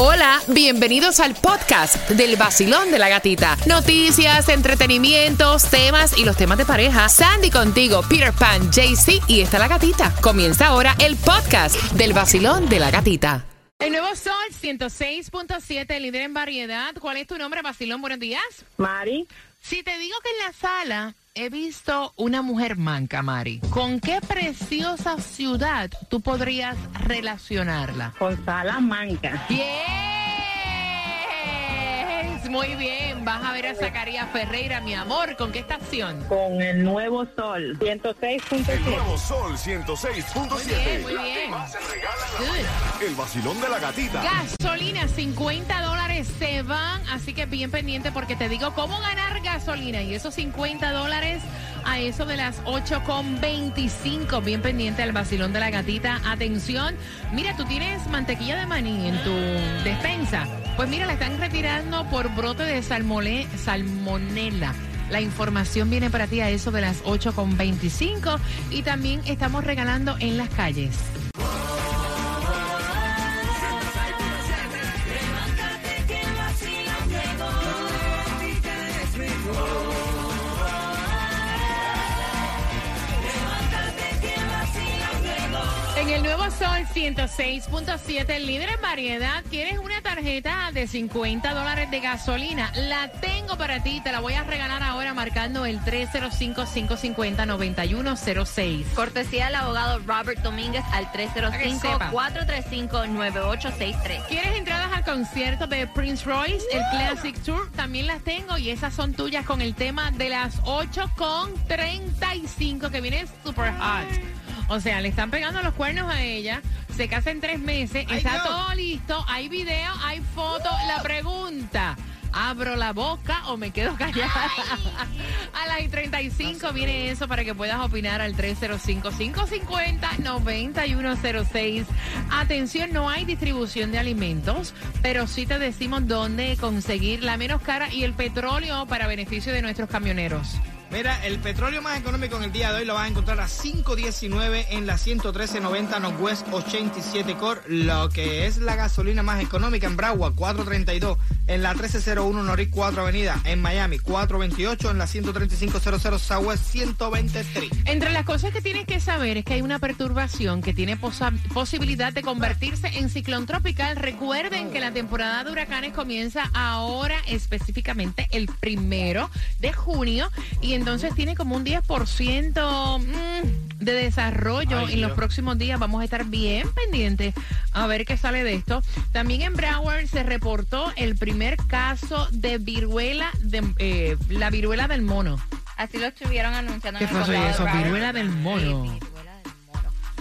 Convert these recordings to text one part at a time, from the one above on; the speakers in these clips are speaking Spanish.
Hola, bienvenidos al podcast del vacilón de la gatita. Noticias, entretenimientos, temas y los temas de pareja. Sandy contigo, Peter Pan, JC y está la gatita. Comienza ahora el podcast del vacilón de la gatita. El nuevo Sol 106.7, líder en variedad. ¿Cuál es tu nombre, vacilón? Buenos días. Mari, Si te digo que en la sala he visto una mujer manca, Mari, ¿con qué preciosa ciudad tú podrías relacionarla? con Salamanca. ¡Bien! Muy bien. Vas a ver a Zacarías Ferreira, mi amor. ¿Con qué estación? Con el nuevo sol, 106.7. Nuevo Sol 106.7. Muy bien, muy bien. más se regala en la Good. mañana. El vacilón de la gatita. Gasolina, 50 dólares se van, así que bien pendiente porque te digo cómo ganar gasolina y esos 50 dólares a eso de las 8.25, bien pendiente al vacilón de la gatita. Atención, mira, tú tienes mantequilla de maní en tu despensa. Pues mira, la están retirando por brote de salmole- salmonela. La información viene para ti a eso de las 8.25 y también estamos regalando en las calles. En el nuevo Sol 106.7, el líder en variedad, ¿quieres una tarjeta de 50 dólares de gasolina? La tengo para ti, te la voy a regalar ahora marcando el 305-550-9106. Cortesía del abogado Robert Domínguez al que sepa. 305-435-9863. ¿Quieres entradas al concierto de Prince Royce, el Classic Tour? También las tengo y esas son tuyas con el tema de las 8.35 que viene super hot. O sea, le están pegando los cuernos a ella, se casa en tres meses, está todo listo, hay video, hay foto. La pregunta, ¿abro la boca o me quedo callada? a las y 35 viene eso para que puedas opinar al 305-550-9106. Atención, no hay distribución de alimentos, pero sí te decimos dónde conseguir la menos cara y el petróleo para beneficio de nuestros camioneros. Mira, el petróleo más económico en el día de hoy lo vas a encontrar a 5.19 en la 113.90 Northwest 87 Core, lo que es la gasolina más económica en Broward 4.32 en la 1301 Norris 4 Avenida en Miami 4.28 en la 13500 Southwest 123. Entre las cosas que tienes que saber es que hay una perturbación que tiene posibilidad de convertirse en ciclón tropical. Recuerden que la temporada de huracanes comienza ahora, específicamente el primero de junio, y entonces tiene como un 10% mm, de desarrollo Ay, en los Dios. próximos días. Vamos a estar bien pendientes a ver qué sale de esto. También en Broward se reportó el primer caso de viruela, de, eh, la viruela del mono. Así lo estuvieron anunciando ¿Qué en el fue eso? condado de Eso, Broward. viruela del mono. Sí, viruela del mono.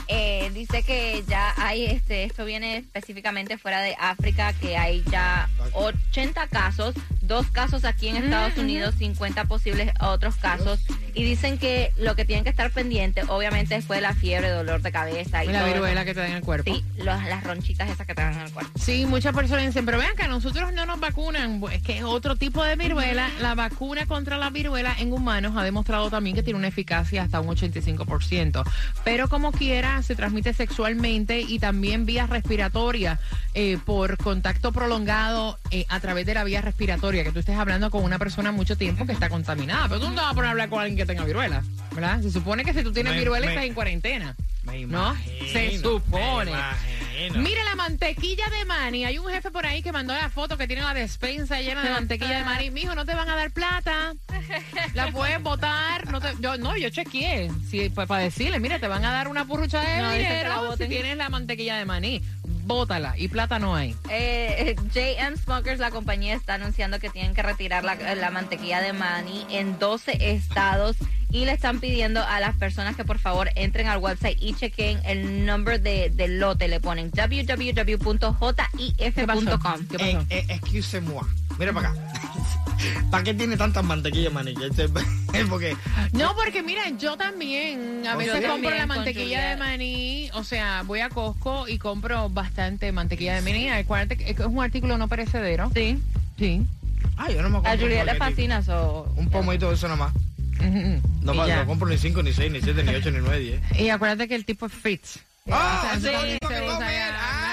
Eh, dice que ya hay, este, esto viene específicamente fuera de África, que hay ya 80 casos, dos casos aquí en Estados Unidos, 50 posibles otros casos, y dicen que lo que tienen que estar pendientes, obviamente, fue la fiebre, dolor de cabeza y La todo viruela que te da en el cuerpo. Sí, los- las ronchitas esas que te dan en el cuerpo. Sí, muchas personas dicen, pero vean que a nosotros no nos vacunan. Es que es otro tipo de viruela. La vacuna contra la viruela en humanos ha demostrado también que tiene una eficacia hasta un 85%. Pero como quiera, se transmite sexualmente y también vía respiratoria eh, por contacto prolongado eh, a través de la vía respiratoria. Que tú estés hablando con una persona mucho tiempo que está contaminada. Pero tú no te vas a poner a hablar con alguien que tenga viruela, ¿verdad? Se supone que si tú tienes Me- viruela me- estás en cuarentena. Me ¿No? Se supone. me. Mira la mantequilla de maní. Hay un jefe por ahí que mandó la foto que tiene la despensa llena de mantequilla de maní. Mijo, no te van a dar plata. La puedes botar. No, te- yo, no, yo chequeé. Sí, pues para decirle, mira, te van a dar una purrucha de No, dinero si tienes la mantequilla de maní. Bótala. Y plata no hay. Eh, JM Smokers, la compañía, está anunciando que tienen que retirar la, la mantequilla de maní en 12 estados y le están pidiendo a las personas que por favor entren al website y chequen el nombre de, del lote. Le ponen www.jif.com. ¿Qué Eh, eh, excuse-moi. Mira para acá. ¿Para qué tiene tantas mantequillas, maní? Porque No, porque mira, yo también a veces compro también la mantequilla de maní, o sea, voy a Costco y compro bastante mantequilla de maní. Acuérdate que es un artículo no perecedero. Sí, Sí. Ay, yo no me a compro Juliet le fascina so, Un pomito de eso nada más. Ujú. No, pa- no compro ni 5, ni 6, ni 7, ni 8, ni 9, 10. Y acuérdate que el tipo es Fritz. ¡Ah! O sea, ese sí, bonito se que usa comer. ya.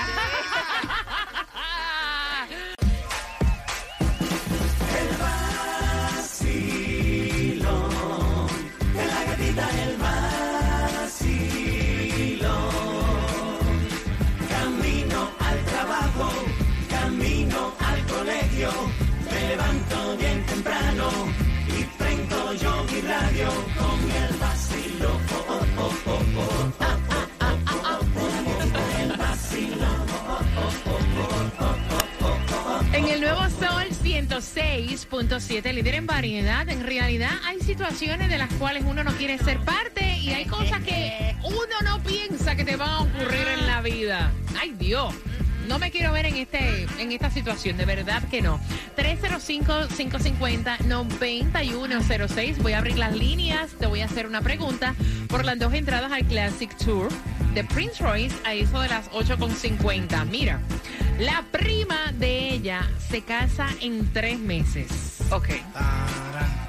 Nuevo Sol 106.7, líder en variedad, en realidad hay situaciones de las cuales uno no quiere ser parte y hay cosas que uno no piensa que te van a ocurrir en la vida. ¡Ay, Dios! No me quiero ver en este en esta situación, de verdad que no. 305-550-9106. Voy a abrir las líneas, te voy a hacer una pregunta por las dos entradas al Classic Tour de Prince Royce a eso de las 8.50. Mira, la prima de ella se casa en tres meses. Ok. Tarán.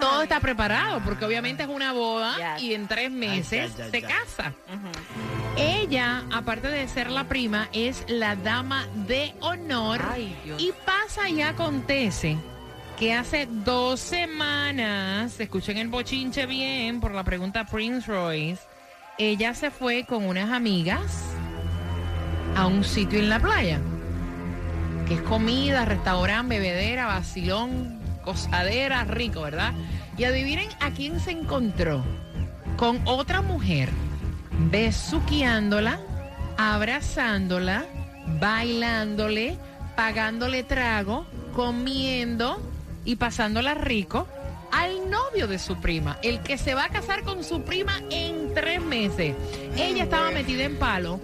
Todo está preparado porque obviamente es una boda Yes. y en tres meses ya, se ya. casa. Ella, aparte de ser la prima, es la dama de honor. Ay, Dios. Y pasa y acontece que hace dos semanas, escuchen el bochinche bien por la pregunta Prince Royce, ella se fue con unas amigas a un sitio en la playa, que es comida, restaurante, bebedera, vacilón, cosadera, rico, ¿verdad? Y adivinen a quién se encontró con otra mujer besuqueándola, abrazándola, bailándole, pagándole trago, comiendo y pasándola rico al novio de su prima, el que se va a casar con su prima en tres meses. Ella estaba metida en palo.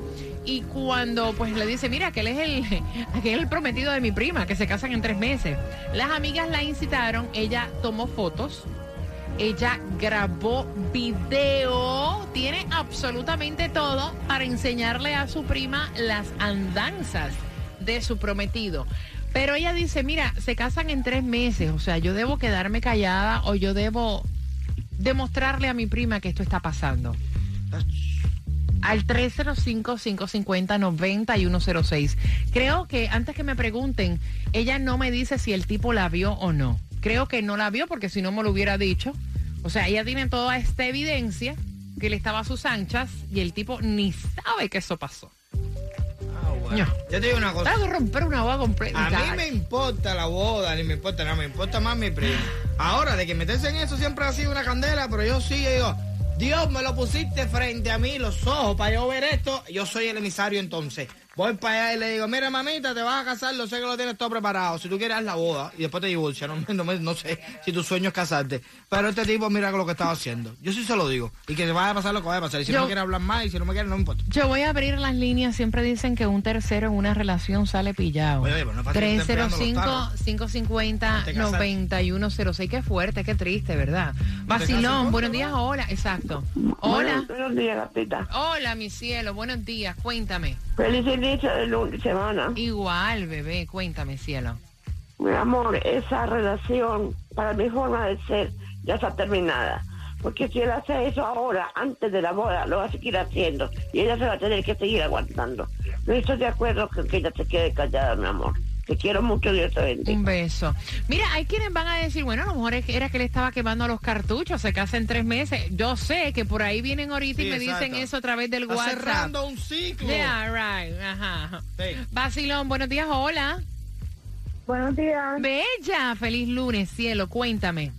Y cuando pues le dice, mira, aquel es el, es el prometido de mi prima, que se casan en tres meses. Las amigas la incitaron, ella tomó fotos, ella grabó video, tiene absolutamente todo para enseñarle a su prima las andanzas de su prometido. Pero ella dice, mira, se casan en tres meses, o sea, yo debo quedarme callada o yo debo demostrarle a mi prima que esto está pasando. Al 305-550-9106. Creo que antes que me pregunten, ella no me dice si el tipo la vio o no. Creo que no la vio porque si no me lo hubiera dicho. O sea, ella tiene toda esta evidencia que él estaba a sus anchas y el tipo ni sabe que eso pasó. Ah, bueno. No. Yo te digo una cosa. Tengo romper una boda completa. A mí me importa la boda, ni me importa nada, me importa más mi primo. Ahora, de que meterse en eso siempre ha sido una candela, pero yo sí, yo digo, Dios me lo pusiste frente a mí, los ojos, para yo ver esto, yo soy el emisario entonces. Voy para allá y le digo, mira mamita, te vas a casar, lo sé que lo tienes todo preparado. Si tú quieres haz la boda y después te divorcias, no, no, no sé si tu sueño es casarte. Pero este tipo mira lo que estaba haciendo. Yo sí se lo digo. Y que te vaya a pasar lo que vaya a pasar. Y si Yo- no me quiere hablar más y si no me quiere, no me importa. Yo voy a abrir las líneas. Siempre dicen que un tercero en una relación sale pillado. Oye, oye, pero no es fácil que estén pegando los tarros. 305-550-9106. Qué fuerte, qué triste, ¿verdad? Vacilón, buenos ¿no? días, hola. Exacto. Hola. Buenos días, gatita. Hola, mi cielo. Buenos días. Cuéntame. Feliz inicio de lunes, semana. Igual, bebé. Cuéntame, cielo. Mi amor, esa relación, para mi forma de ser, ya está terminada. Porque si él hace eso ahora, antes de la boda, lo va a seguir haciendo. Y ella se va a tener que seguir aguantando. No estoy de acuerdo con que ella se quede callada, mi amor. Te quiero mucho, Dios te bendiga. Un beso. Mira, hay quienes van a decir, bueno, a lo mejor es que- era que le estaba quemando los cartuchos, se casa en tres meses. Yo sé que por ahí vienen ahorita y me dicen eso a través del Está WhatsApp. cerrando un ciclo. Yeah, right. Ajá. Sí. Vacilón, buenos días, hola. Buenos días. Bella, feliz lunes, cielo, cuéntame.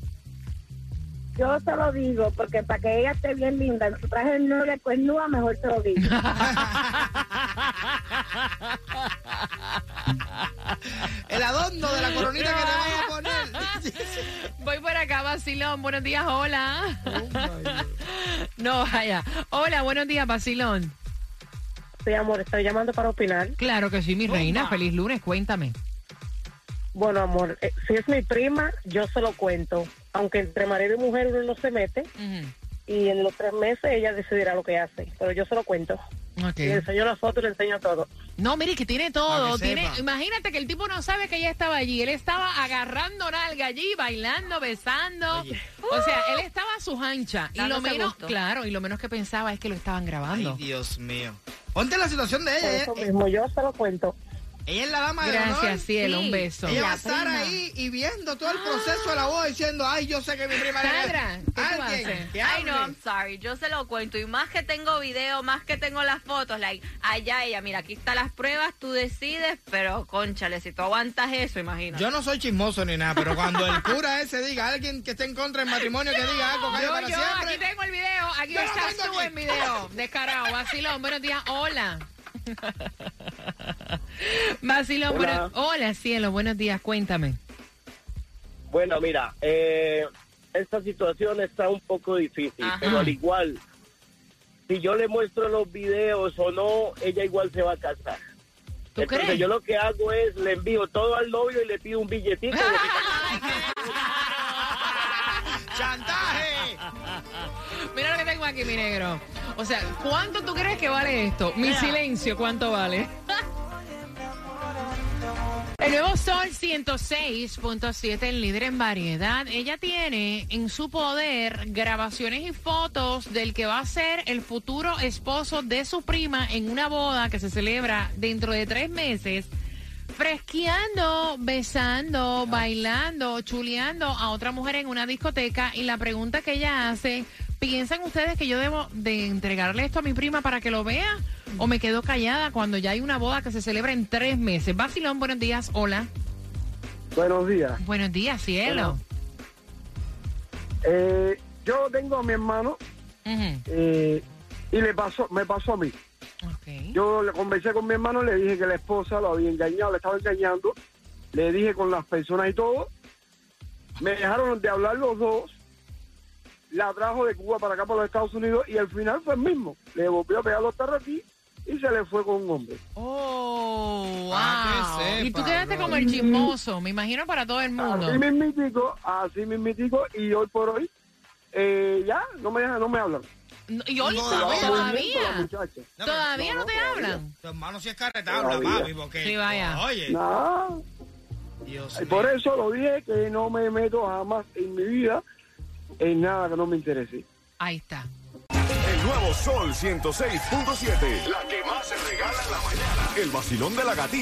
Yo se lo digo porque para que ella esté bien linda, en su traje de novia cuernúa, mejor se lo digo. El adorno de la coronita que te van a poner. Voy por acá, Vacilón, buenos días, hola. No, vaya. Hola, buenos días, Vacilón. Sí, amor, estoy llamando para opinar. Claro que sí, mi reina, feliz lunes, cuéntame. Bueno, amor, eh, si es mi prima, yo se lo cuento. Aunque entre marido y mujer uno no se mete, y en los tres meses ella decidirá lo que hace. Pero yo se lo cuento. Le enseño las fotos y le enseño todo. No, mire que tiene todo. Que tiene, imagínate que el tipo no sabe que ella estaba allí. Él estaba agarrando nalga allí, bailando, besando. Oye. O sea, él estaba a sus anchas. Y lo menos, gusto. claro, y lo menos que pensaba es que lo estaban Ay, grabando. Dios mío. Ponte la situación de Por ella. eso Ella, mismo, yo se lo cuento. Ella es la dama de honor. Gracias, cielo, Sí. un beso. Ella va a La estar prima. ahí y viendo todo el proceso de la boda diciendo, ay, yo sé que mi prima era Sandra, ¿qué alguien que Ay, no, hable". I'm sorry. Yo se lo cuento. Y más que tengo video, más que tengo las fotos, like, allá ella, mira, aquí están las pruebas, tú decides, pero conchale, si tú aguantas eso, imagínate. Yo no soy chismoso ni nada, pero cuando el cura ese diga, alguien que esté en contra del matrimonio, que diga algo, calle Yo, para yo, siempre. aquí tengo el video. Aquí Yo está tú aquí. en video. Descarado, vacilón. Buenos días, hola. Hola. bueno- hola, cielo, buenos días, cuéntame. Bueno, mira, eh, esta situación está un poco difícil, Ajá. pero al igual, si yo le muestro los videos o no, ella igual se va a casar. ¿Tú Entonces crees? yo lo que hago es le envío todo al novio y le pido un billetito. ¡Chantaje! Mira lo que tengo aquí, mi negro. O sea, ¿cuánto tú crees que vale esto? Mi silencio, ¿cuánto vale? El nuevo Sol 106.7, el líder en variedad. Ella tiene en su poder grabaciones y fotos del que va a ser el futuro esposo de su prima en una boda que se celebra dentro de tres meses. Fresqueando, besando, bailando, chuleando a otra mujer en una discoteca. Y la pregunta que ella hace, ¿piensan ustedes que yo debo de entregarle esto a mi prima para que lo vea? ¿O me quedo callada cuando ya hay una boda que se celebra en tres meses? Basilón, buenos días. Hola. Buenos días. Buenos días, cielo. Eh, yo tengo a mi hermano eh, y le pasó, me pasó a mí. Yo le conversé con mi hermano, le dije que la esposa lo había engañado, le estaba engañando. Le dije con las personas y todo. Me dejaron de hablar los dos. La trajo de Cuba para acá, para los Estados Unidos, y al final fue el mismo. Le volvió a pegar los tarros aquí y se le fue con un hombre. Oh, wow. Ah, que y tú quedaste bro. como el chismoso, me imagino para todo el mundo. Así mismitico, así mismitico, y hoy por hoy, eh, ya, no me, dejan- no me hablan. No, Y hoy No, todavía. muchacha. No, Todavía no, no te todavía. hablan. Tu hermano sí es carretabla, Todavía. papi, porque... Sí, vaya. Oye, No, Dios por eso lo dije que no me meto jamás en mi vida en nada que no me interese. Ahí está. El nuevo Sol 106.7. La que más se regala en la mañana. El vacilón de la gatita.